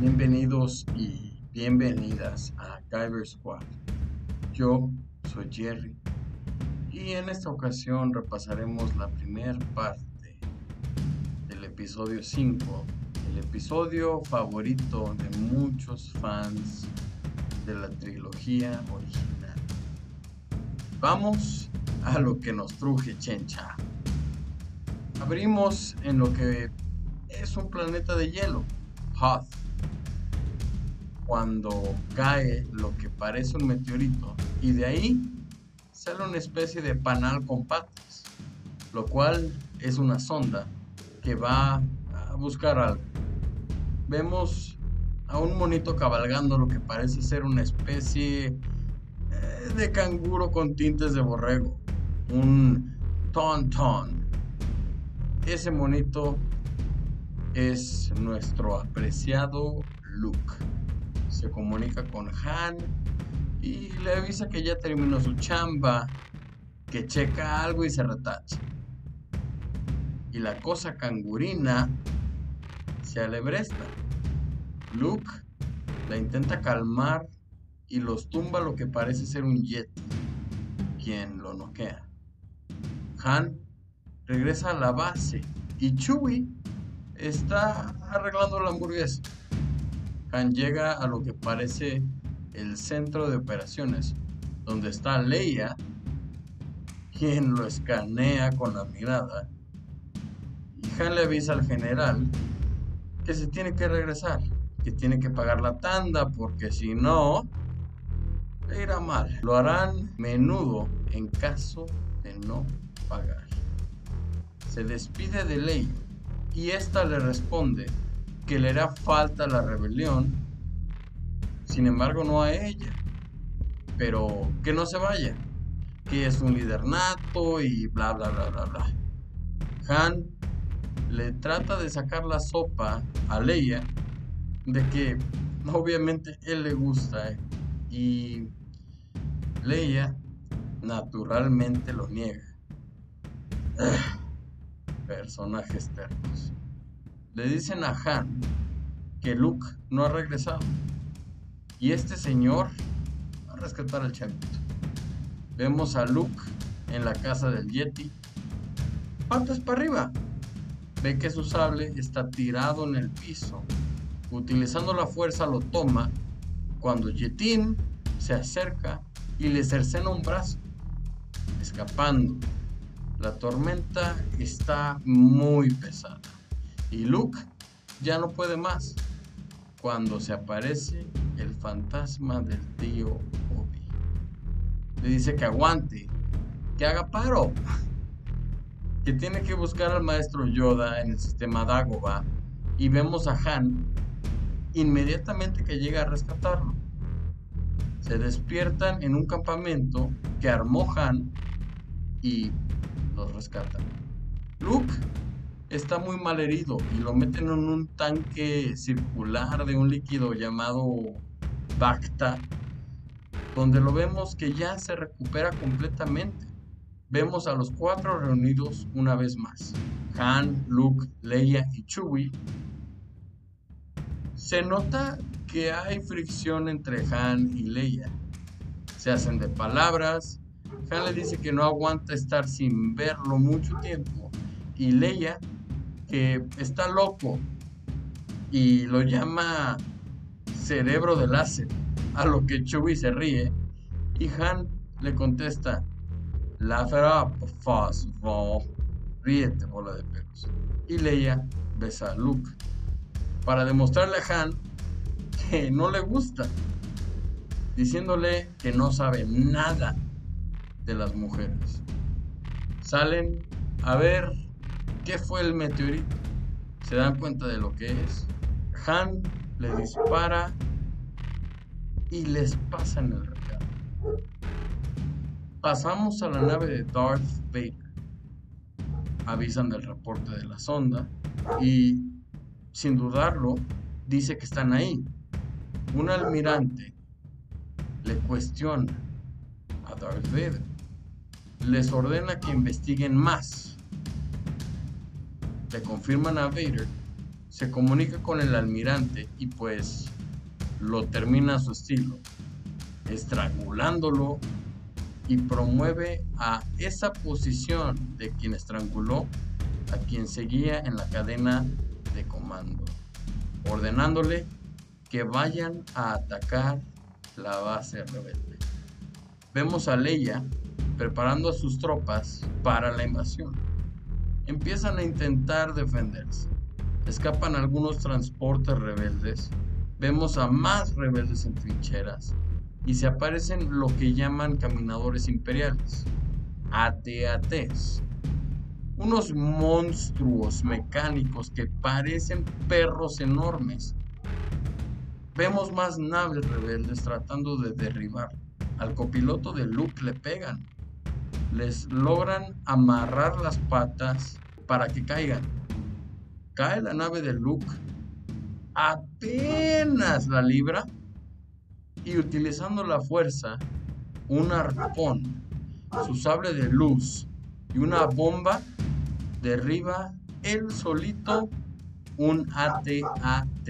Bienvenidos y bienvenidas a Kyber Squad. Yo soy Jerry y en esta ocasión repasaremos la primera parte del episodio 5, el episodio favorito de muchos fans de la trilogía original. Vamos a lo que nos truje Chencha. Abrimos en lo que es un planeta de hielo, Hoth. Cuando cae lo que parece un meteorito y de ahí sale una especie de panal con patas, lo cual es una sonda que va a buscar algo. Vemos a un monito cabalgando lo que parece ser una especie eh, de canguro con tintes de borrego, un ton ton. Ese monito es nuestro apreciado Luke. Se comunica con Han y le avisa que ya terminó su chamba, que checa algo y se retacha. Y la cosa cangurina se alebresta. Luke la intenta calmar y los tumba lo que parece ser un Yeti, quien lo noquea. Han regresa a la base y Chewie está arreglando la hamburguesa. Han llega a lo que parece el centro de operaciones, donde está Leia, quien lo escanea con la mirada. Y Han le avisa al general que se tiene que regresar, que tiene que pagar la tanda, porque si no, le irá mal. Lo harán menudo en caso de no pagar. Se despide de Leia y ésta le responde que le hará falta la rebelión, sin embargo no a ella, pero que no se vaya, que es un líder nato y bla bla bla bla bla. Han le trata de sacar la sopa a Leia de que obviamente él le gusta y Leia naturalmente lo niega. personajes tercos. Le dicen a Han que Luke no ha regresado. Y este señor va a rescatar al chavito. Vemos a Luke en la casa del Yeti. Patas para arriba. Ve que su sable está tirado en el piso. Utilizando la fuerza lo toma cuando Yetin se acerca y le cercena un brazo, escapando. La tormenta está muy pesada y Luke ya no puede más cuando se aparece el fantasma del tío Obi. Le dice que aguante, que haga paro, que tiene que buscar al maestro Yoda en el sistema Dagobah y vemos a Han inmediatamente que llega a rescatarlo. Se despiertan en un campamento que armó Han y los rescatan. Luke está muy mal herido y lo meten en un tanque circular de un líquido llamado Bacta, donde lo vemos que ya se recupera completamente. Vemos a los cuatro reunidos una vez más. Han, Luke, Leia y Chewie. Se nota que hay fricción entre Han y Leia. Se hacen de palabras, han le dice que no aguanta estar sin verlo mucho tiempo. Y Leia, que está loco y lo llama cerebro de láser, a lo que Chewie se ríe. Y Han le contesta, Laugh up, Fosfo. Ríete, bola de perros. Y Leia besa a Luke para demostrarle a Han que no le gusta, diciéndole que no sabe nada de las mujeres. Salen a ver qué fue el meteorito. Se dan cuenta de lo que es. Han le dispara y les pasa en el recado. Pasamos a la nave de Darth Vader. Avisan del reporte de la sonda y, sin dudarlo, dice que están ahí. Un almirante le cuestiona a Darth Vader les ordena que investiguen más. Le confirman a Vader se comunica con el almirante y pues lo termina a su estilo, estrangulándolo y promueve a esa posición de quien estranguló a quien seguía en la cadena de comando, ordenándole que vayan a atacar la base rebelde. Vemos a Leia preparando a sus tropas para la invasión. Empiezan a intentar defenderse. Escapan algunos transportes rebeldes. Vemos a más rebeldes en trincheras. Y se aparecen lo que llaman caminadores imperiales. ATATs. Unos monstruos mecánicos que parecen perros enormes. Vemos más naves rebeldes tratando de derribar. Al copiloto de Luke le pegan les logran amarrar las patas para que caigan. Cae la nave de Luke, apenas la libra y utilizando la fuerza, un arpón, su sable de luz y una bomba derriba él solito un AT-AT.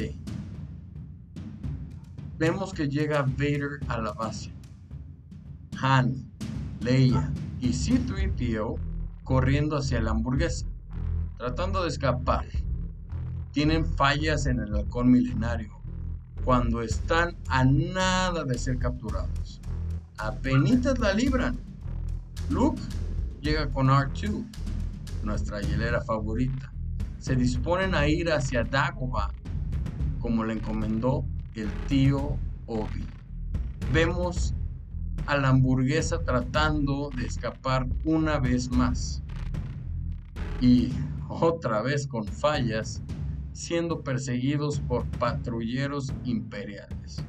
Vemos que llega Vader a la base. Han, Leia, y C-3PO corriendo hacia la hamburguesa, tratando de escapar. Tienen fallas en el halcón milenario cuando están a nada de ser capturados. Apenitas la libran. Luke llega con R2, nuestra hielera favorita. Se disponen a ir hacia Dagobah, como le encomendó el tío Obi. Vemos a la hamburguesa tratando de escapar una vez más. Y otra vez con fallas, siendo perseguidos por patrulleros imperiales.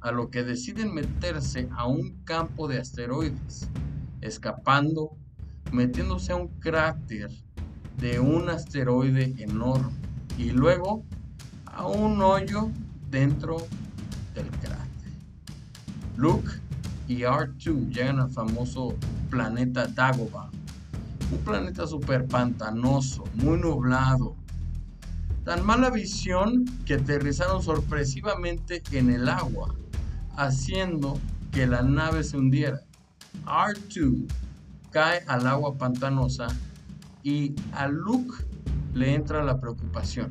A lo que deciden meterse a un campo de asteroides, escapando, metiéndose a un cráter de un asteroide enorme y luego a un hoyo dentro del cráter. Luke y R2 llegan al famoso planeta Dagobah, un planeta super pantanoso, muy nublado. Tan mala visión que aterrizaron sorpresivamente en el agua, haciendo que la nave se hundiera. R2 cae al agua pantanosa y a Luke le entra la preocupación.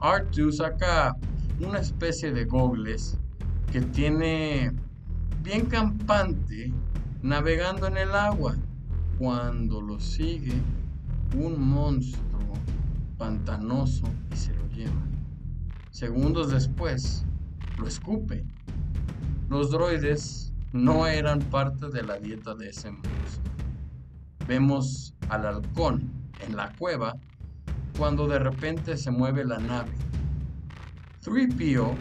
R2 saca una especie de gogles que tiene bien campante, navegando en el agua, cuando lo sigue un monstruo pantanoso y se lo lleva. Segundos después, lo escupe. Los droides no eran parte de la dieta de ese monstruo. Vemos al halcón en la cueva cuando de repente se mueve la nave. 3PO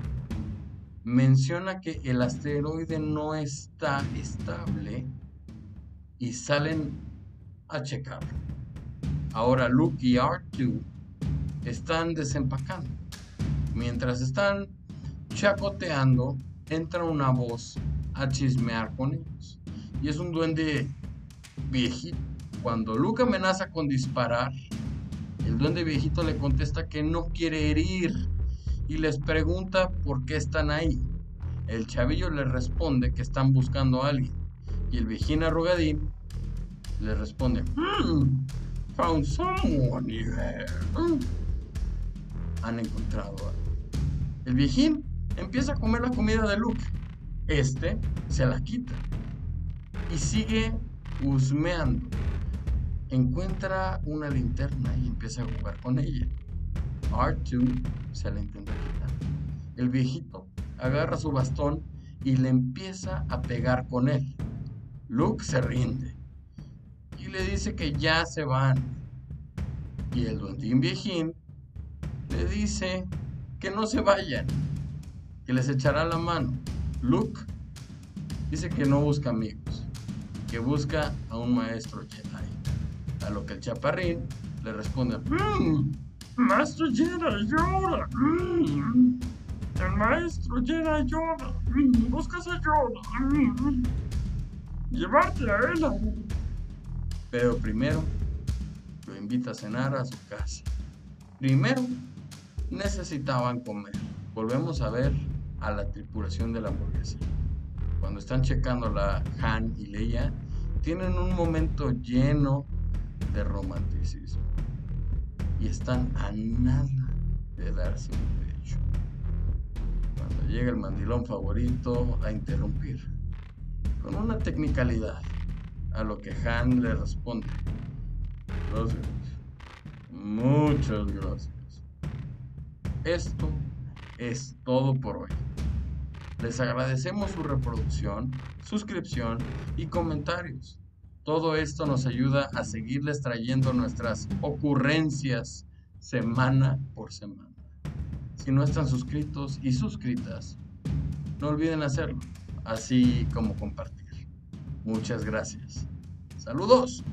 menciona que el asteroide no está estable y salen a checarlo. Ahora Luke y R2 están desempacando. Mientras están chacoteando, entra una voz a chismear con ellos. Y es un duende viejito. Cuando Luke amenaza con disparar, el duende viejito le contesta que no quiere herir y les pregunta por qué están ahí. El chavillo le responde que están buscando a alguien y el viejín arrugadín le responde, hmm, found someone here. Han encontrado a El viejín empieza a comer la comida de Luke. Este se la quita y sigue husmeando. Encuentra una linterna y empieza a jugar con ella. R2 se la intenta quitar. El viejito agarra su bastón y le empieza a pegar con él. Luke se rinde y le dice que ya se van. Y el duendín viejín le dice que no se vayan, que les echará la mano. Luke dice que no busca amigos, que busca a un maestro Jedi. A lo que el chaparrín le responde, mmm, Maestro Jedi Yoda. Mm. El maestro Jedi Yoda. Mm. Buscas a Yoda. Mm. Llevarte a él. Pero primero lo invita a cenar a su casa. Primero necesitaban comer. Volvemos a ver a la tripulación de la hamburguesa. Cuando están checando la Han y Leia, tienen un momento lleno de romanticismo. Y están a nada de darse un pecho. Cuando llega el mandilón favorito a interrumpir, con una tecnicalidad, a lo que Han le responde. Gracias. Muchas gracias. Esto es todo por hoy. Les agradecemos su reproducción, suscripción y comentarios. Todo esto nos ayuda a seguirles trayendo nuestras ocurrencias semana por semana. Si no están suscritos y suscritas, no olviden hacerlo, así como compartir. Muchas gracias. Saludos.